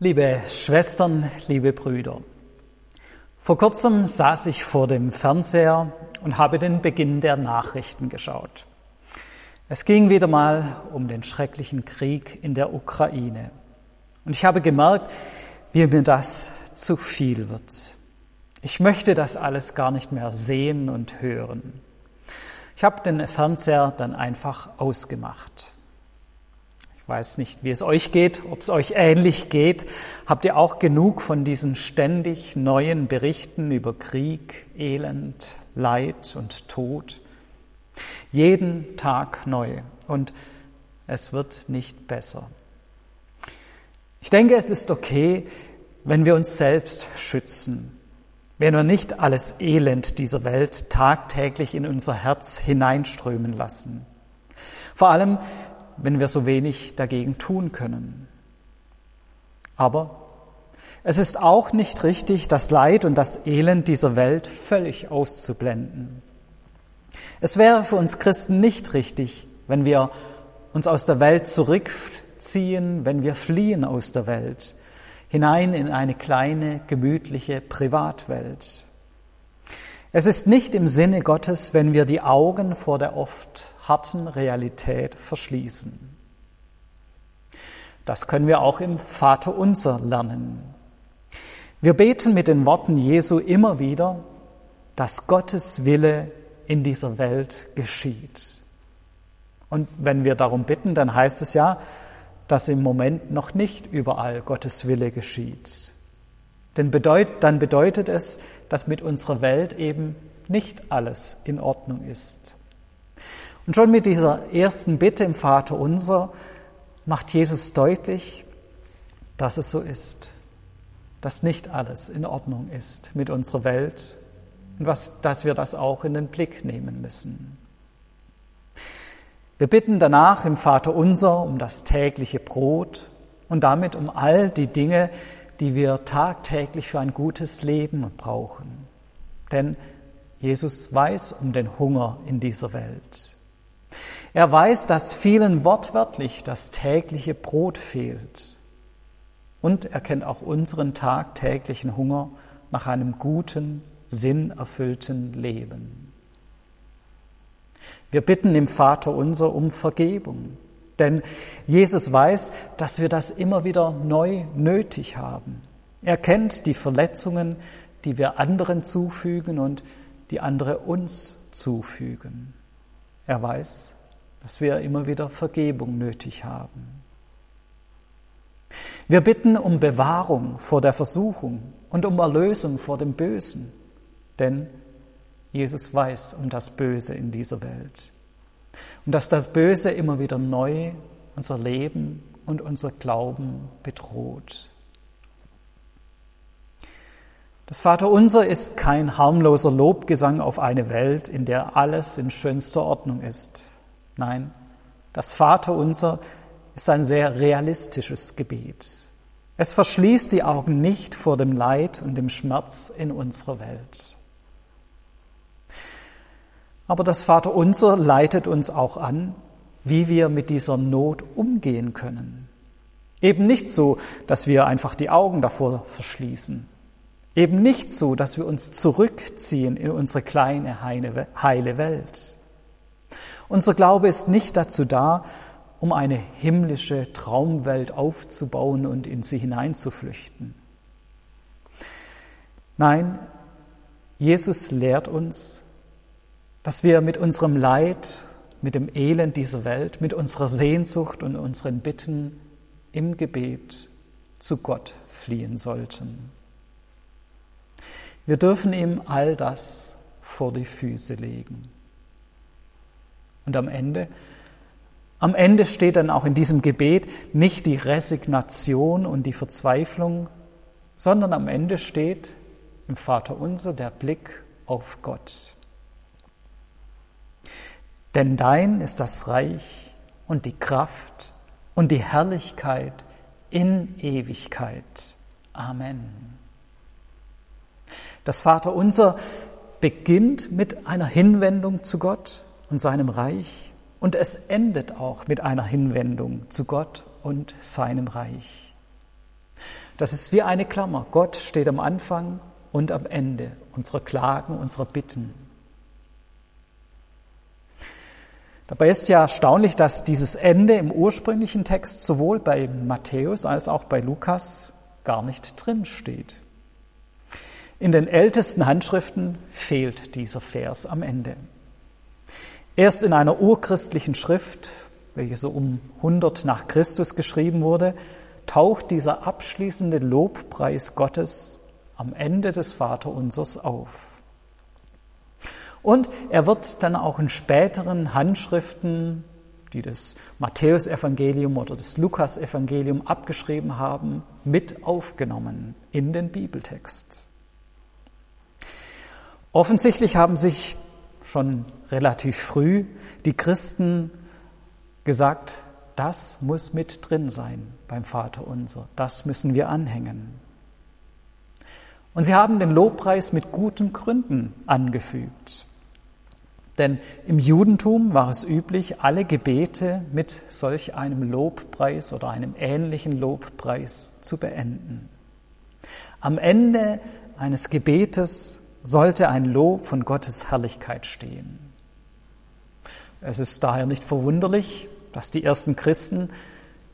Liebe Schwestern, liebe Brüder, vor kurzem saß ich vor dem Fernseher und habe den Beginn der Nachrichten geschaut. Es ging wieder mal um den schrecklichen Krieg in der Ukraine. Und ich habe gemerkt, wie mir das zu viel wird. Ich möchte das alles gar nicht mehr sehen und hören. Ich habe den Fernseher dann einfach ausgemacht weiß nicht, wie es euch geht, ob es euch ähnlich geht. Habt ihr auch genug von diesen ständig neuen Berichten über Krieg, Elend, Leid und Tod? Jeden Tag neu und es wird nicht besser. Ich denke, es ist okay, wenn wir uns selbst schützen, wenn wir nicht alles Elend dieser Welt tagtäglich in unser Herz hineinströmen lassen. Vor allem, wenn wir so wenig dagegen tun können. Aber es ist auch nicht richtig, das Leid und das Elend dieser Welt völlig auszublenden. Es wäre für uns Christen nicht richtig, wenn wir uns aus der Welt zurückziehen, wenn wir fliehen aus der Welt, hinein in eine kleine, gemütliche Privatwelt. Es ist nicht im Sinne Gottes, wenn wir die Augen vor der oft harten Realität verschließen. Das können wir auch im Vater unser lernen. Wir beten mit den Worten Jesu immer wieder, dass Gottes Wille in dieser Welt geschieht. Und wenn wir darum bitten, dann heißt es ja, dass im Moment noch nicht überall Gottes Wille geschieht. Denn bedeut, dann bedeutet es, dass mit unserer Welt eben nicht alles in Ordnung ist. Und schon mit dieser ersten Bitte im Vater unser macht Jesus deutlich, dass es so ist, dass nicht alles in Ordnung ist mit unserer Welt und was, dass wir das auch in den Blick nehmen müssen. Wir bitten danach im Vater unser um das tägliche Brot und damit um all die Dinge, die wir tagtäglich für ein gutes Leben brauchen. Denn Jesus weiß um den Hunger in dieser Welt. Er weiß, dass vielen wortwörtlich das tägliche Brot fehlt. Und er kennt auch unseren tagtäglichen Hunger nach einem guten, sinnerfüllten Leben. Wir bitten im Vater unser um Vergebung, denn Jesus weiß, dass wir das immer wieder neu nötig haben. Er kennt die Verletzungen, die wir anderen zufügen und die andere uns zufügen. Er weiß, dass wir immer wieder Vergebung nötig haben. Wir bitten um Bewahrung vor der Versuchung und um Erlösung vor dem Bösen, denn Jesus weiß um das Böse in dieser Welt und dass das Böse immer wieder neu unser Leben und unser Glauben bedroht. Das Vaterunser ist kein harmloser Lobgesang auf eine Welt, in der alles in schönster Ordnung ist. Nein, das Vaterunser ist ein sehr realistisches Gebet. Es verschließt die Augen nicht vor dem Leid und dem Schmerz in unserer Welt. Aber das Vaterunser leitet uns auch an, wie wir mit dieser Not umgehen können. Eben nicht so, dass wir einfach die Augen davor verschließen. Eben nicht so, dass wir uns zurückziehen in unsere kleine, heile Welt. Unser Glaube ist nicht dazu da, um eine himmlische Traumwelt aufzubauen und in sie hineinzuflüchten. Nein, Jesus lehrt uns, dass wir mit unserem Leid, mit dem Elend dieser Welt, mit unserer Sehnsucht und unseren Bitten im Gebet zu Gott fliehen sollten. Wir dürfen ihm all das vor die Füße legen. Und am Ende, am Ende steht dann auch in diesem Gebet nicht die Resignation und die Verzweiflung, sondern am Ende steht im Vater unser der Blick auf Gott. Denn dein ist das Reich und die Kraft und die Herrlichkeit in Ewigkeit. Amen. Das Vater unser beginnt mit einer Hinwendung zu Gott und seinem Reich und es endet auch mit einer Hinwendung zu Gott und seinem Reich. Das ist wie eine Klammer. Gott steht am Anfang und am Ende unserer Klagen, unserer Bitten. Dabei ist ja erstaunlich, dass dieses Ende im ursprünglichen Text sowohl bei Matthäus als auch bei Lukas gar nicht drin steht. In den ältesten Handschriften fehlt dieser Vers am Ende. Erst in einer urchristlichen Schrift, welche so um 100 nach Christus geschrieben wurde, taucht dieser abschließende Lobpreis Gottes am Ende des Vaterunsers auf. Und er wird dann auch in späteren Handschriften, die das Matthäusevangelium oder das Lukasevangelium abgeschrieben haben, mit aufgenommen in den Bibeltext. Offensichtlich haben sich schon relativ früh die Christen gesagt, das muss mit drin sein beim Vater unser, das müssen wir anhängen. Und sie haben den Lobpreis mit guten Gründen angefügt. Denn im Judentum war es üblich, alle Gebete mit solch einem Lobpreis oder einem ähnlichen Lobpreis zu beenden. Am Ende eines Gebetes sollte ein Lob von Gottes Herrlichkeit stehen. Es ist daher nicht verwunderlich, dass die ersten Christen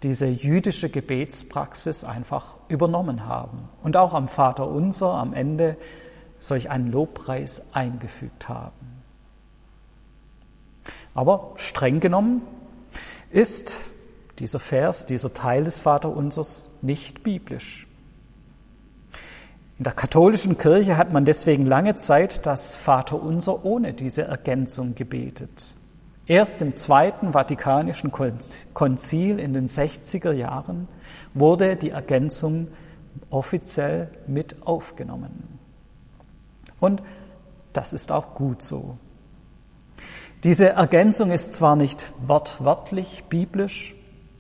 diese jüdische Gebetspraxis einfach übernommen haben und auch am Vater unser am Ende solch einen Lobpreis eingefügt haben. Aber streng genommen ist dieser Vers, dieser Teil des Vaterunsers nicht biblisch. In der katholischen Kirche hat man deswegen lange Zeit das Vaterunser ohne diese Ergänzung gebetet. Erst im Zweiten Vatikanischen Konzil in den 60er Jahren wurde die Ergänzung offiziell mit aufgenommen. Und das ist auch gut so. Diese Ergänzung ist zwar nicht wortwörtlich biblisch,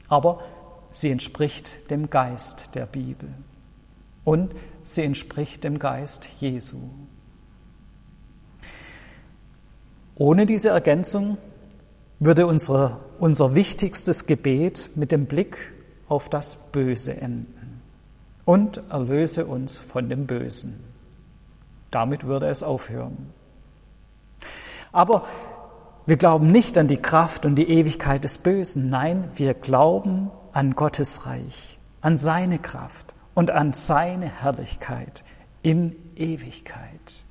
aber sie entspricht dem Geist der Bibel und sie entspricht dem Geist Jesu. Ohne diese Ergänzung würde unser, unser wichtigstes Gebet mit dem Blick auf das Böse enden und erlöse uns von dem Bösen. Damit würde es aufhören. Aber wir glauben nicht an die Kraft und die Ewigkeit des Bösen. Nein, wir glauben an Gottes Reich, an seine Kraft und an seine Herrlichkeit in Ewigkeit.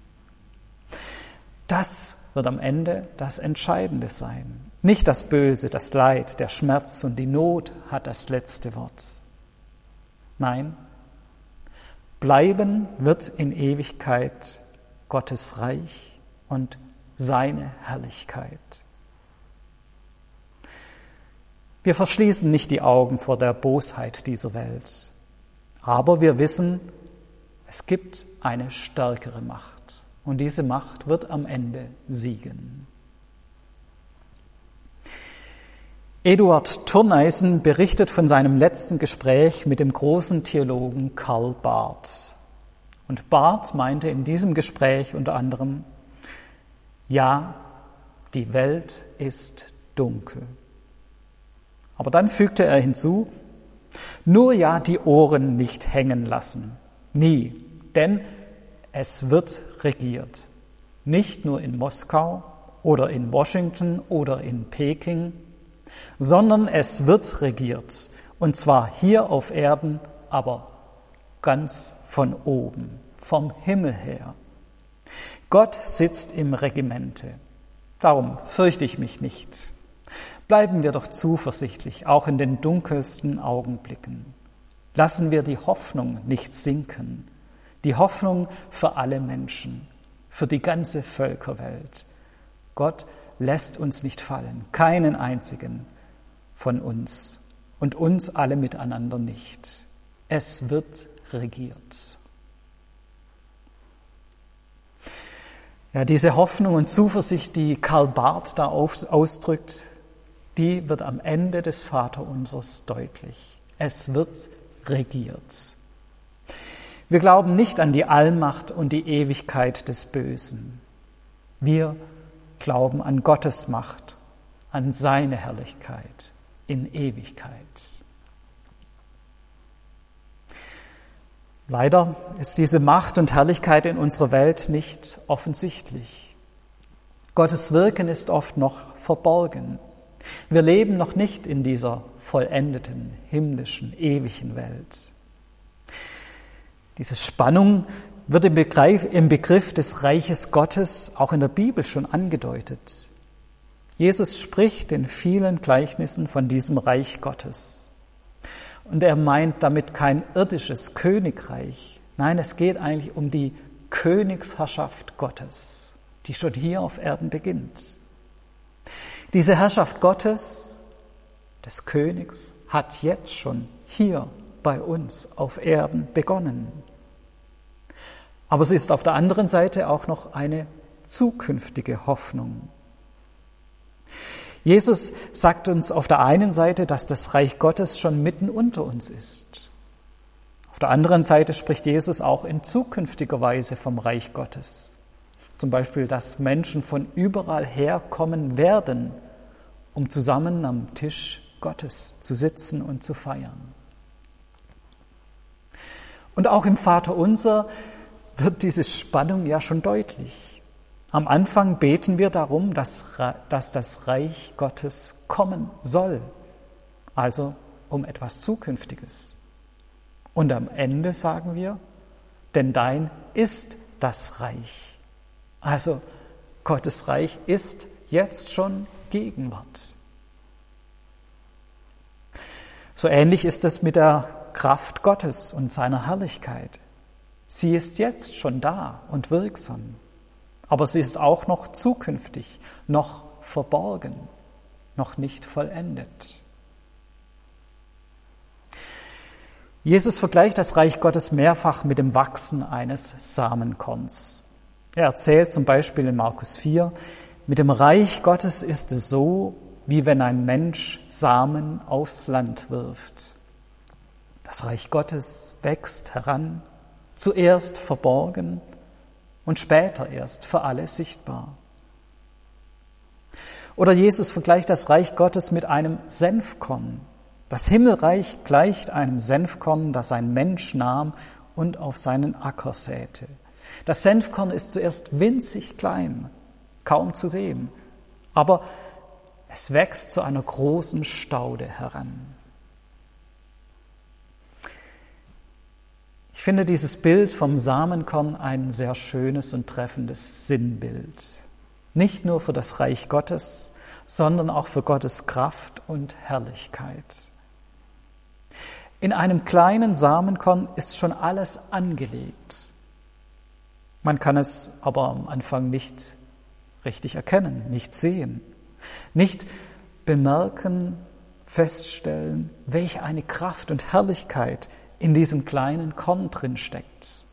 Das wird am Ende das Entscheidende sein. Nicht das Böse, das Leid, der Schmerz und die Not hat das letzte Wort. Nein, bleiben wird in Ewigkeit Gottes Reich und seine Herrlichkeit. Wir verschließen nicht die Augen vor der Bosheit dieser Welt, aber wir wissen, es gibt eine stärkere Macht und diese Macht wird am Ende siegen. Eduard Turneisen berichtet von seinem letzten Gespräch mit dem großen Theologen Karl Barth. Und Barth meinte in diesem Gespräch unter anderem, ja, die Welt ist dunkel. Aber dann fügte er hinzu, nur ja die Ohren nicht hängen lassen. Nie. Denn es wird regiert. Nicht nur in Moskau oder in Washington oder in Peking, sondern es wird regiert. Und zwar hier auf Erden, aber ganz von oben, vom Himmel her. Gott sitzt im Regimente. Darum fürchte ich mich nicht. Bleiben wir doch zuversichtlich, auch in den dunkelsten Augenblicken. Lassen wir die Hoffnung nicht sinken. Die Hoffnung für alle Menschen, für die ganze Völkerwelt. Gott lässt uns nicht fallen, keinen einzigen von uns und uns alle miteinander nicht. Es wird regiert. Ja, diese Hoffnung und Zuversicht, die Karl Barth da ausdrückt, die wird am Ende des Vaterunsers deutlich. Es wird regiert. Wir glauben nicht an die Allmacht und die Ewigkeit des Bösen. Wir glauben an Gottes Macht, an seine Herrlichkeit in Ewigkeit. Leider ist diese Macht und Herrlichkeit in unserer Welt nicht offensichtlich. Gottes Wirken ist oft noch verborgen. Wir leben noch nicht in dieser vollendeten, himmlischen, ewigen Welt. Diese Spannung wird im Begriff, im Begriff des Reiches Gottes auch in der Bibel schon angedeutet. Jesus spricht in vielen Gleichnissen von diesem Reich Gottes. Und er meint damit kein irdisches Königreich. Nein, es geht eigentlich um die Königsherrschaft Gottes, die schon hier auf Erden beginnt. Diese Herrschaft Gottes, des Königs, hat jetzt schon hier bei uns auf Erden begonnen. Aber sie ist auf der anderen Seite auch noch eine zukünftige Hoffnung. Jesus sagt uns auf der einen Seite, dass das Reich Gottes schon mitten unter uns ist. Auf der anderen Seite spricht Jesus auch in zukünftiger Weise vom Reich Gottes. Zum Beispiel, dass Menschen von überall herkommen werden, um zusammen am Tisch Gottes zu sitzen und zu feiern. Und auch im Vater unser wird diese Spannung ja schon deutlich. Am Anfang beten wir darum, dass, dass das Reich Gottes kommen soll, also um etwas Zukünftiges. Und am Ende sagen wir, denn dein ist das Reich. Also Gottes Reich ist jetzt schon Gegenwart. So ähnlich ist es mit der Kraft Gottes und seiner Herrlichkeit. Sie ist jetzt schon da und wirksam. Aber sie ist auch noch zukünftig, noch verborgen, noch nicht vollendet. Jesus vergleicht das Reich Gottes mehrfach mit dem Wachsen eines Samenkorns. Er erzählt zum Beispiel in Markus 4, mit dem Reich Gottes ist es so, wie wenn ein Mensch Samen aufs Land wirft. Das Reich Gottes wächst heran, zuerst verborgen, und später erst für alle sichtbar. Oder Jesus vergleicht das Reich Gottes mit einem Senfkorn. Das Himmelreich gleicht einem Senfkorn, das ein Mensch nahm und auf seinen Acker säte. Das Senfkorn ist zuerst winzig klein, kaum zu sehen, aber es wächst zu einer großen Staude heran. Ich finde dieses Bild vom Samenkorn ein sehr schönes und treffendes Sinnbild. Nicht nur für das Reich Gottes, sondern auch für Gottes Kraft und Herrlichkeit. In einem kleinen Samenkorn ist schon alles angelegt. Man kann es aber am Anfang nicht richtig erkennen, nicht sehen, nicht bemerken, feststellen, welche eine Kraft und Herrlichkeit in diesem kleinen Korn drin steckt.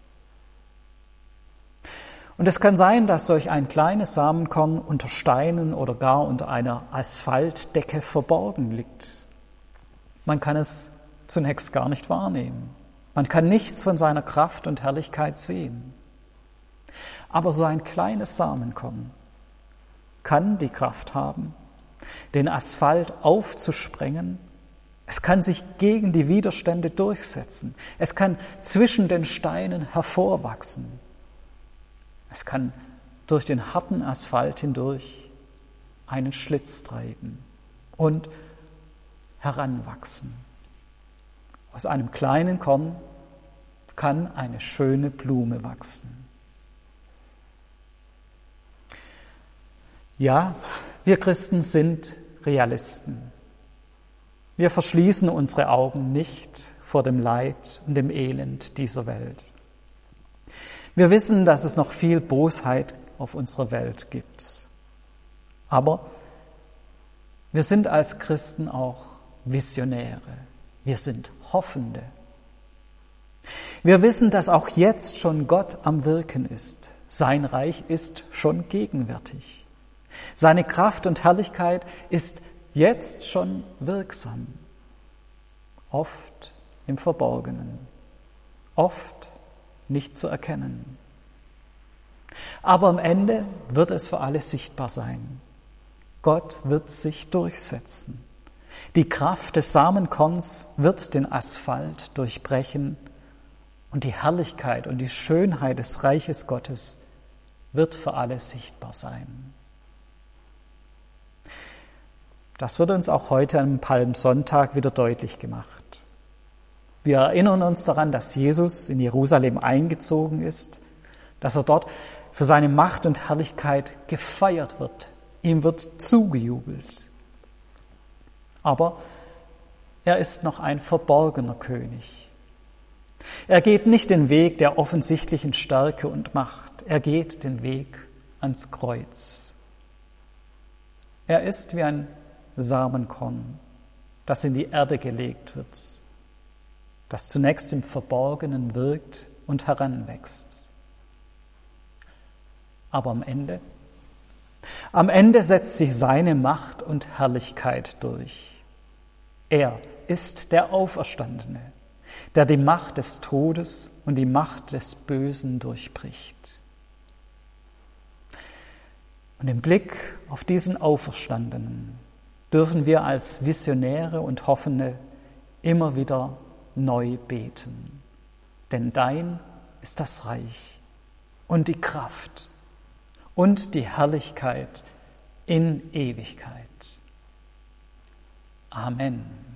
Und es kann sein, dass solch ein kleines Samenkorn unter Steinen oder gar unter einer Asphaltdecke verborgen liegt. Man kann es zunächst gar nicht wahrnehmen. Man kann nichts von seiner Kraft und Herrlichkeit sehen. Aber so ein kleines Samenkorn kann die Kraft haben, den Asphalt aufzusprengen es kann sich gegen die Widerstände durchsetzen. Es kann zwischen den Steinen hervorwachsen. Es kann durch den harten Asphalt hindurch einen Schlitz treiben und heranwachsen. Aus einem kleinen Korn kann eine schöne Blume wachsen. Ja, wir Christen sind Realisten. Wir verschließen unsere Augen nicht vor dem Leid und dem Elend dieser Welt. Wir wissen, dass es noch viel Bosheit auf unserer Welt gibt. Aber wir sind als Christen auch Visionäre. Wir sind Hoffende. Wir wissen, dass auch jetzt schon Gott am Wirken ist. Sein Reich ist schon gegenwärtig. Seine Kraft und Herrlichkeit ist jetzt schon wirksam, oft im Verborgenen, oft nicht zu erkennen. Aber am Ende wird es für alle sichtbar sein. Gott wird sich durchsetzen. Die Kraft des Samenkorns wird den Asphalt durchbrechen Und die Herrlichkeit und die Schönheit des Reiches Gottes wird für alle sichtbar sein. Das wird uns auch heute am Palmsonntag wieder deutlich gemacht. Wir erinnern uns daran, dass Jesus in Jerusalem eingezogen ist, dass er dort für seine Macht und Herrlichkeit gefeiert wird. Ihm wird zugejubelt. Aber er ist noch ein verborgener König. Er geht nicht den Weg der offensichtlichen Stärke und Macht, er geht den Weg ans Kreuz. Er ist wie ein Samenkorn, das in die Erde gelegt wird, das zunächst im Verborgenen wirkt und heranwächst. Aber am Ende, am Ende setzt sich seine Macht und Herrlichkeit durch. Er ist der Auferstandene, der die Macht des Todes und die Macht des Bösen durchbricht. Und im Blick auf diesen Auferstandenen dürfen wir als Visionäre und Hoffende immer wieder neu beten. Denn dein ist das Reich und die Kraft und die Herrlichkeit in Ewigkeit. Amen.